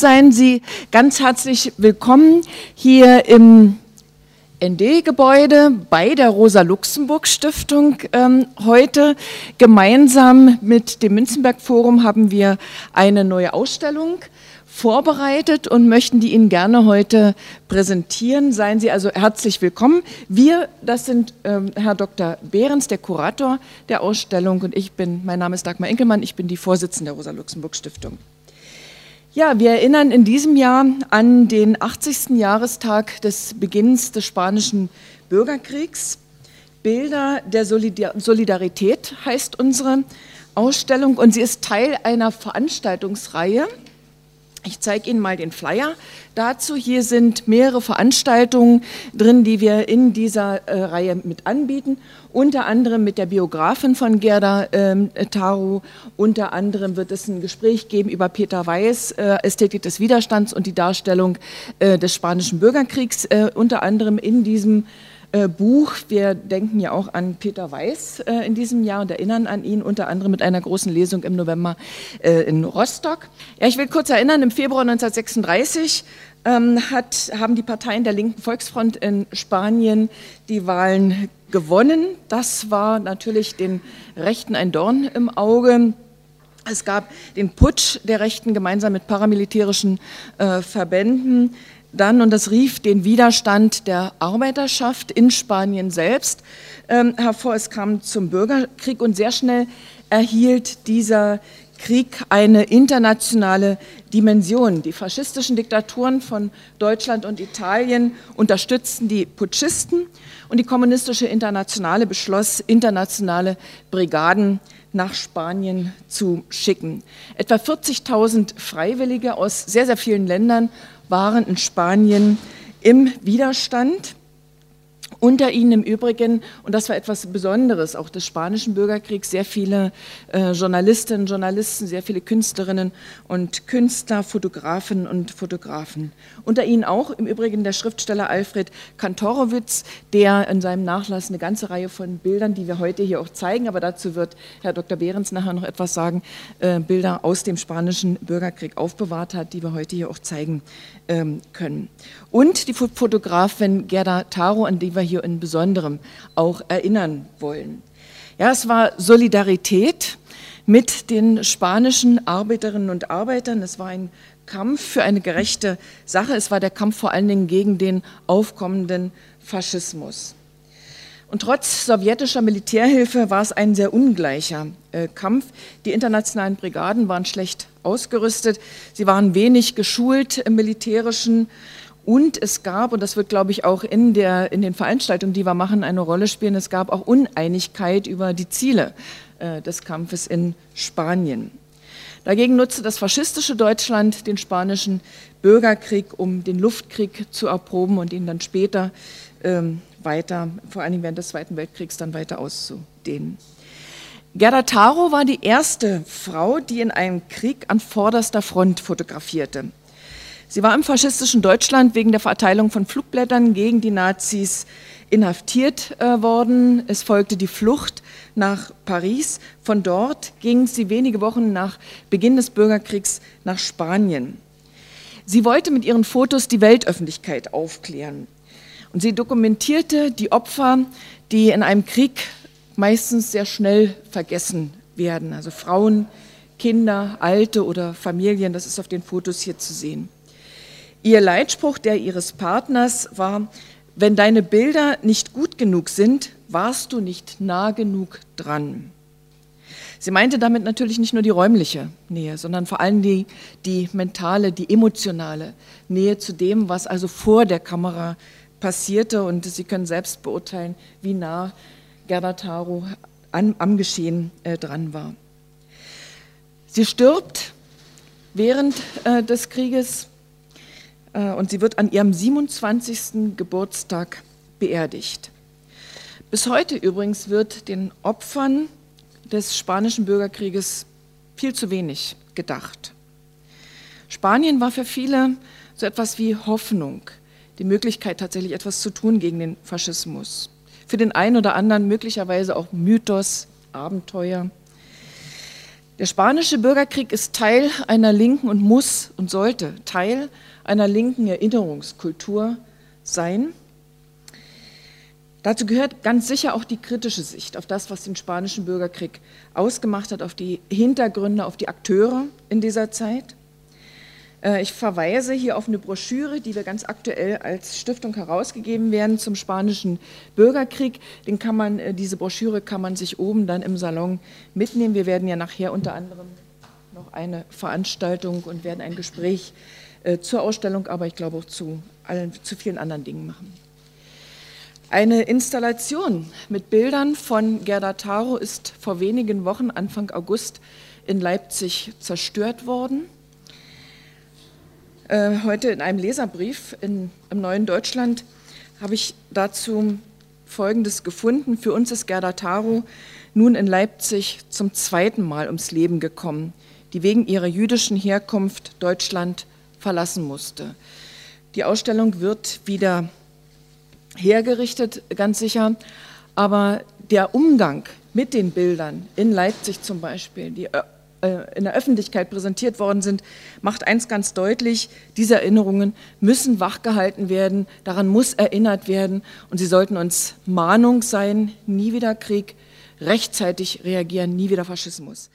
seien Sie ganz herzlich willkommen hier im ND-Gebäude bei der Rosa-Luxemburg-Stiftung. Ähm, heute gemeinsam mit dem Münzenberg-Forum haben wir eine neue Ausstellung vorbereitet und möchten die Ihnen gerne heute präsentieren. Seien Sie also herzlich willkommen. Wir, das sind ähm, Herr Dr. Behrens, der Kurator der Ausstellung und ich bin, mein Name ist Dagmar Enkelmann, ich bin die Vorsitzende der Rosa-Luxemburg-Stiftung. Ja, wir erinnern in diesem Jahr an den 80. Jahrestag des Beginns des Spanischen Bürgerkriegs. Bilder der Solidarität heißt unsere Ausstellung und sie ist Teil einer Veranstaltungsreihe, ich zeige Ihnen mal den Flyer dazu. Hier sind mehrere Veranstaltungen drin, die wir in dieser äh, Reihe mit anbieten. Unter anderem mit der Biografin von Gerda ähm, Taru. Unter anderem wird es ein Gespräch geben über Peter Weiß, äh, Ästhetik des Widerstands und die Darstellung äh, des Spanischen Bürgerkriegs. Äh, unter anderem in diesem äh, Buch. Wir denken ja auch an Peter Weiß äh, in diesem Jahr und erinnern an ihn, unter anderem mit einer großen Lesung im November äh, in Rostock. Ja, ich will kurz erinnern, im Februar 1936 ähm, hat, haben die Parteien der linken Volksfront in Spanien die Wahlen gewonnen. Das war natürlich den Rechten ein Dorn im Auge. Es gab den Putsch der Rechten gemeinsam mit paramilitärischen äh, Verbänden dann, und das rief den Widerstand der Arbeiterschaft in Spanien selbst ähm, hervor. Es kam zum Bürgerkrieg und sehr schnell erhielt dieser Krieg eine internationale Dimension. Die faschistischen Diktaturen von Deutschland und Italien unterstützten die Putschisten und die kommunistische Internationale beschloss, internationale Brigaden nach Spanien zu schicken. Etwa 40.000 Freiwillige aus sehr, sehr vielen Ländern waren in Spanien im Widerstand. Unter ihnen im Übrigen, und das war etwas Besonderes, auch des spanischen Bürgerkriegs, sehr viele äh, Journalistinnen, Journalisten, sehr viele Künstlerinnen und Künstler, Fotografinnen und Fotografen. Unter ihnen auch im Übrigen der Schriftsteller Alfred Kantorowitz, der in seinem Nachlass eine ganze Reihe von Bildern, die wir heute hier auch zeigen, aber dazu wird Herr Dr. Behrens nachher noch etwas sagen, äh, Bilder aus dem spanischen Bürgerkrieg aufbewahrt hat, die wir heute hier auch zeigen ähm, können. Und die Fotografin Gerda Taro, an die wir hier in Besonderem auch erinnern wollen. Ja, es war Solidarität mit den spanischen Arbeiterinnen und Arbeitern. Es war ein Kampf für eine gerechte Sache. Es war der Kampf vor allen Dingen gegen den aufkommenden Faschismus. Und trotz sowjetischer Militärhilfe war es ein sehr ungleicher äh, Kampf. Die internationalen Brigaden waren schlecht ausgerüstet, sie waren wenig geschult im militärischen und es gab, und das wird, glaube ich, auch in, der, in den Veranstaltungen, die wir machen, eine Rolle spielen, es gab auch Uneinigkeit über die Ziele äh, des Kampfes in Spanien. Dagegen nutzte das faschistische Deutschland den spanischen Bürgerkrieg, um den Luftkrieg zu erproben und ihn dann später ähm, weiter, vor allem während des Zweiten Weltkriegs, dann weiter auszudehnen. Gerda Taro war die erste Frau, die in einem Krieg an vorderster Front fotografierte. Sie war im faschistischen Deutschland wegen der Verteilung von Flugblättern gegen die Nazis inhaftiert äh, worden. Es folgte die Flucht nach Paris. Von dort ging sie wenige Wochen nach Beginn des Bürgerkriegs nach Spanien. Sie wollte mit ihren Fotos die Weltöffentlichkeit aufklären. Und sie dokumentierte die Opfer, die in einem Krieg meistens sehr schnell vergessen werden. Also Frauen, Kinder, Alte oder Familien, das ist auf den Fotos hier zu sehen. Ihr Leitspruch, der ihres Partners war, wenn deine Bilder nicht gut genug sind, warst du nicht nah genug dran. Sie meinte damit natürlich nicht nur die räumliche Nähe, sondern vor allem die, die mentale, die emotionale Nähe zu dem, was also vor der Kamera passierte. Und Sie können selbst beurteilen, wie nah Gerda Taro an, am Geschehen äh, dran war. Sie stirbt während äh, des Krieges und sie wird an ihrem 27. Geburtstag beerdigt. Bis heute übrigens wird den Opfern des spanischen Bürgerkrieges viel zu wenig gedacht. Spanien war für viele so etwas wie Hoffnung, die Möglichkeit tatsächlich etwas zu tun gegen den Faschismus. Für den einen oder anderen möglicherweise auch Mythos, Abenteuer. Der spanische Bürgerkrieg ist Teil einer linken und muss und sollte Teil einer linken Erinnerungskultur sein. Dazu gehört ganz sicher auch die kritische Sicht auf das, was den spanischen Bürgerkrieg ausgemacht hat, auf die Hintergründe, auf die Akteure in dieser Zeit. Äh, ich verweise hier auf eine Broschüre, die wir ganz aktuell als Stiftung herausgegeben werden zum spanischen Bürgerkrieg. Den kann man, äh, diese Broschüre kann man sich oben dann im Salon mitnehmen. Wir werden ja nachher unter anderem noch eine Veranstaltung und werden ein Gespräch äh, zur Ausstellung, aber ich glaube auch zu, allen, zu vielen anderen Dingen machen. Eine Installation mit Bildern von Gerda Taro ist vor wenigen Wochen, Anfang August, in Leipzig zerstört worden. Äh, heute in einem Leserbrief in, im Neuen Deutschland habe ich dazu Folgendes gefunden. Für uns ist Gerda Taro nun in Leipzig zum zweiten Mal ums Leben gekommen, die wegen ihrer jüdischen Herkunft Deutschland verlassen musste. Die Ausstellung wird wieder hergerichtet, ganz sicher, aber der Umgang mit den Bildern in Leipzig zum Beispiel, die äh, in der Öffentlichkeit präsentiert worden sind, macht eins ganz deutlich, diese Erinnerungen müssen wachgehalten werden, daran muss erinnert werden und sie sollten uns Mahnung sein, nie wieder Krieg, rechtzeitig reagieren, nie wieder Faschismus.